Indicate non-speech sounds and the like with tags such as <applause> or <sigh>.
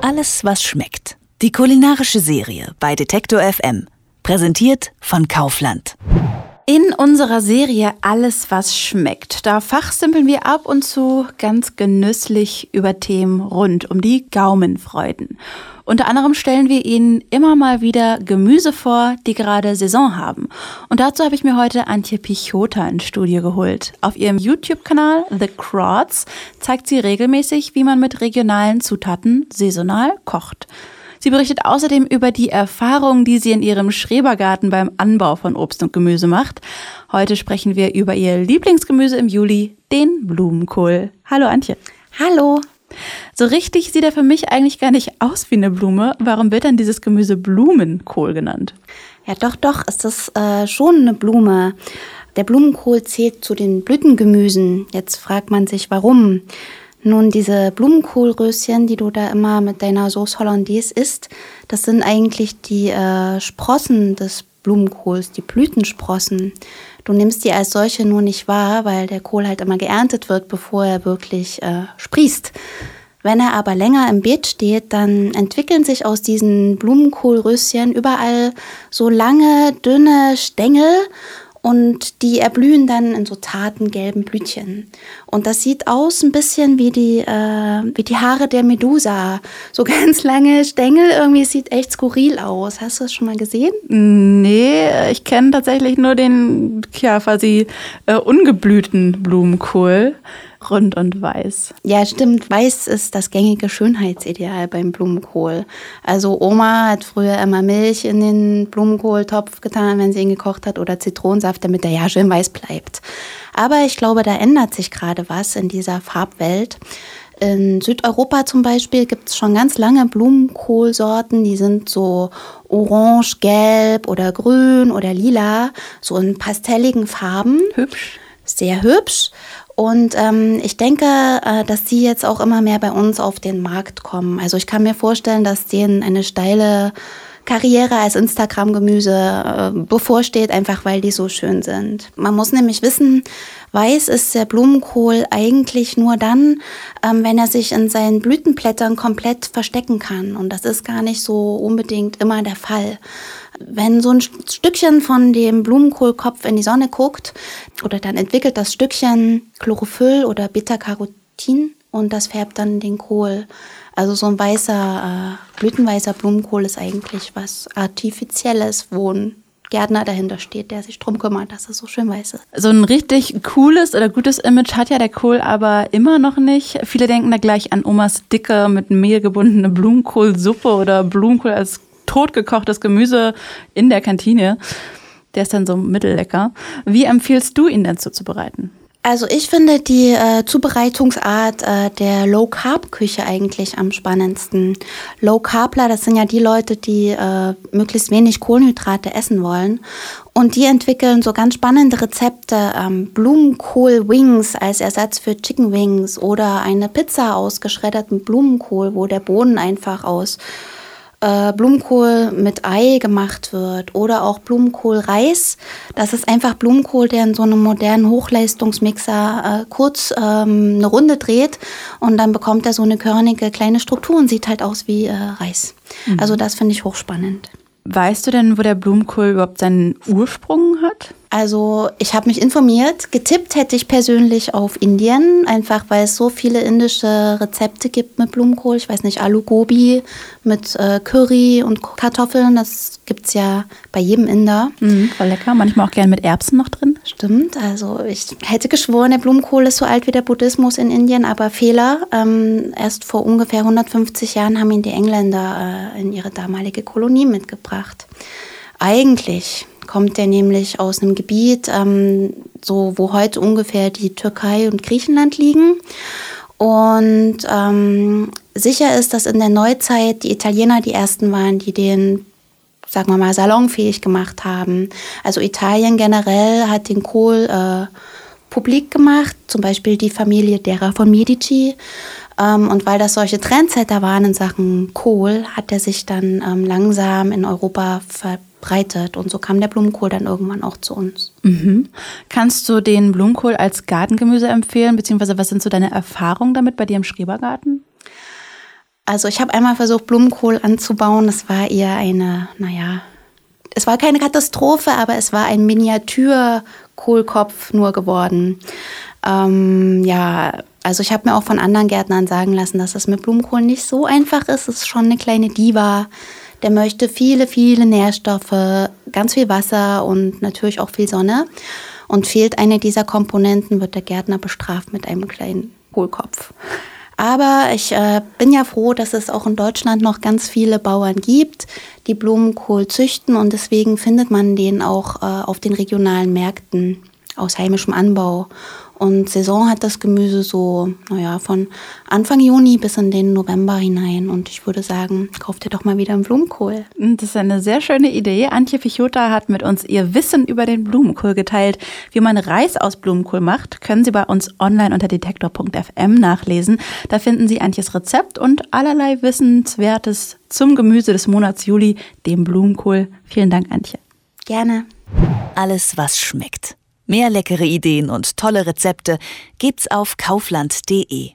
Alles, was schmeckt. Die kulinarische Serie bei Detektor FM. Präsentiert von Kaufland. In unserer Serie Alles, was schmeckt, da fachsimpeln wir ab und zu ganz genüsslich über Themen rund um die Gaumenfreuden. Unter anderem stellen wir Ihnen immer mal wieder Gemüse vor, die gerade Saison haben. Und dazu habe ich mir heute Antje Pichota ins Studio geholt. Auf ihrem YouTube-Kanal The Crots zeigt sie regelmäßig, wie man mit regionalen Zutaten saisonal kocht. Sie berichtet außerdem über die Erfahrungen, die sie in ihrem Schrebergarten beim Anbau von Obst und Gemüse macht. Heute sprechen wir über ihr Lieblingsgemüse im Juli, den Blumenkohl. Hallo Antje. Hallo. So richtig sieht er für mich eigentlich gar nicht aus wie eine Blume. Warum wird dann dieses Gemüse Blumenkohl genannt? Ja, doch, doch, ist das äh, schon eine Blume. Der Blumenkohl zählt zu den Blütengemüsen. Jetzt fragt man sich, warum. Nun, diese Blumenkohlröschen, die du da immer mit deiner Sauce Hollandaise isst, das sind eigentlich die äh, Sprossen des Blumenkohls, die Blütensprossen. Du nimmst die als solche nur nicht wahr, weil der Kohl halt immer geerntet wird, bevor er wirklich äh, sprießt. Wenn er aber länger im Beet steht, dann entwickeln sich aus diesen Blumenkohlröschen überall so lange, dünne Stängel und die erblühen dann in so zarten gelben Blütchen. Und das sieht aus ein bisschen wie die, äh, wie die Haare der Medusa. So <laughs> ganz lange Stängel, irgendwie sieht echt skurril aus. Hast du das schon mal gesehen? Nee, ich kenne tatsächlich nur den, ja, quasi äh, ungeblühten Blumenkohl rund und weiß. Ja, stimmt. Weiß ist das gängige Schönheitsideal beim Blumenkohl. Also Oma hat früher immer Milch in den Blumenkohltopf getan, wenn sie ihn gekocht hat, oder Zitronensaft, damit er ja schön weiß bleibt. Aber ich glaube, da ändert sich gerade was in dieser Farbwelt. In Südeuropa zum Beispiel gibt es schon ganz lange Blumenkohlsorten, die sind so orange, gelb oder grün oder lila, so in pastelligen Farben. Hübsch. Sehr hübsch. Und ähm, ich denke, äh, dass die jetzt auch immer mehr bei uns auf den Markt kommen. Also ich kann mir vorstellen, dass denen eine steile Karriere als Instagram-Gemüse äh, bevorsteht, einfach weil die so schön sind. Man muss nämlich wissen, weiß ist der Blumenkohl eigentlich nur dann, ähm, wenn er sich in seinen Blütenblättern komplett verstecken kann. Und das ist gar nicht so unbedingt immer der Fall. Wenn so ein Stückchen von dem Blumenkohlkopf in die Sonne guckt, oder dann entwickelt das Stückchen Chlorophyll oder Beta-Carotin und das färbt dann den Kohl. Also so ein weißer, äh, blütenweißer Blumenkohl ist eigentlich was Artifizielles, wo ein Gärtner dahinter steht, der sich drum kümmert, dass es so schön weiß ist. So ein richtig cooles oder gutes Image hat ja der Kohl aber immer noch nicht. Viele denken da gleich an Omas dicke, mit Mehl gebundene Blumenkohlsuppe oder Blumenkohl als totgekochtes Gemüse in der Kantine. Der ist dann so mittellecker. Wie empfiehlst du ihn denn zuzubereiten? Also ich finde die äh, Zubereitungsart äh, der Low Carb Küche eigentlich am spannendsten. Low Carbler, das sind ja die Leute, die äh, möglichst wenig Kohlenhydrate essen wollen und die entwickeln so ganz spannende Rezepte, ähm, Blumenkohl Wings als Ersatz für Chicken Wings oder eine Pizza aus geschreddertem Blumenkohl, wo der Boden einfach aus äh, Blumenkohl mit Ei gemacht wird oder auch Blumenkohlreis. Das ist einfach Blumenkohl, der in so einem modernen Hochleistungsmixer äh, kurz ähm, eine Runde dreht und dann bekommt er so eine körnige kleine Struktur und sieht halt aus wie äh, Reis. Mhm. Also das finde ich hochspannend. Weißt du denn, wo der Blumenkohl überhaupt seinen Ursprung hat? Also ich habe mich informiert. Getippt hätte ich persönlich auf Indien, einfach weil es so viele indische Rezepte gibt mit Blumenkohl. Ich weiß nicht, Alu Gobi mit äh, Curry und Kartoffeln. Das gibt es ja bei jedem Inder. Mhm, voll lecker. Manchmal auch gern mit Erbsen noch drin. Stimmt. Also ich hätte geschworen, der Blumenkohl ist so alt wie der Buddhismus in Indien, aber Fehler. Ähm, erst vor ungefähr 150 Jahren haben ihn die Engländer äh, in ihre damalige Kolonie mitgebracht. Eigentlich kommt der nämlich aus einem Gebiet, ähm, so wo heute ungefähr die Türkei und Griechenland liegen. Und ähm, sicher ist, dass in der Neuzeit die Italiener die ersten waren, die den, sagen wir mal, salonfähig gemacht haben. Also Italien generell hat den Kohl äh, publik gemacht, zum Beispiel die Familie derer von Medici. Ähm, und weil das solche Trendsetter waren in Sachen Kohl, hat er sich dann ähm, langsam in Europa verbreitet. Und so kam der Blumenkohl dann irgendwann auch zu uns. Mhm. Kannst du den Blumenkohl als Gartengemüse empfehlen? Beziehungsweise was sind so deine Erfahrungen damit bei dir im Schrebergarten? Also ich habe einmal versucht, Blumenkohl anzubauen. Das war eher eine, naja, es war keine Katastrophe, aber es war ein Miniaturkohlkopf nur geworden. Ähm, ja, also ich habe mir auch von anderen Gärtnern sagen lassen, dass es mit Blumenkohl nicht so einfach ist. Es ist schon eine kleine Diva. Der möchte viele, viele Nährstoffe, ganz viel Wasser und natürlich auch viel Sonne. Und fehlt eine dieser Komponenten, wird der Gärtner bestraft mit einem kleinen Kohlkopf. Aber ich äh, bin ja froh, dass es auch in Deutschland noch ganz viele Bauern gibt, die Blumenkohl züchten. Und deswegen findet man den auch äh, auf den regionalen Märkten aus heimischem Anbau. Und Saison hat das Gemüse so, naja, von Anfang Juni bis in den November hinein. Und ich würde sagen, kauft ihr doch mal wieder einen Blumenkohl. Das ist eine sehr schöne Idee. Antje Pichota hat mit uns ihr Wissen über den Blumenkohl geteilt. Wie man Reis aus Blumenkohl macht, können Sie bei uns online unter detektor.fm nachlesen. Da finden Sie Antjes Rezept und allerlei Wissenswertes zum Gemüse des Monats Juli, dem Blumenkohl. Vielen Dank, Antje. Gerne. Alles, was schmeckt. Mehr leckere Ideen und tolle Rezepte gibt's auf kaufland.de.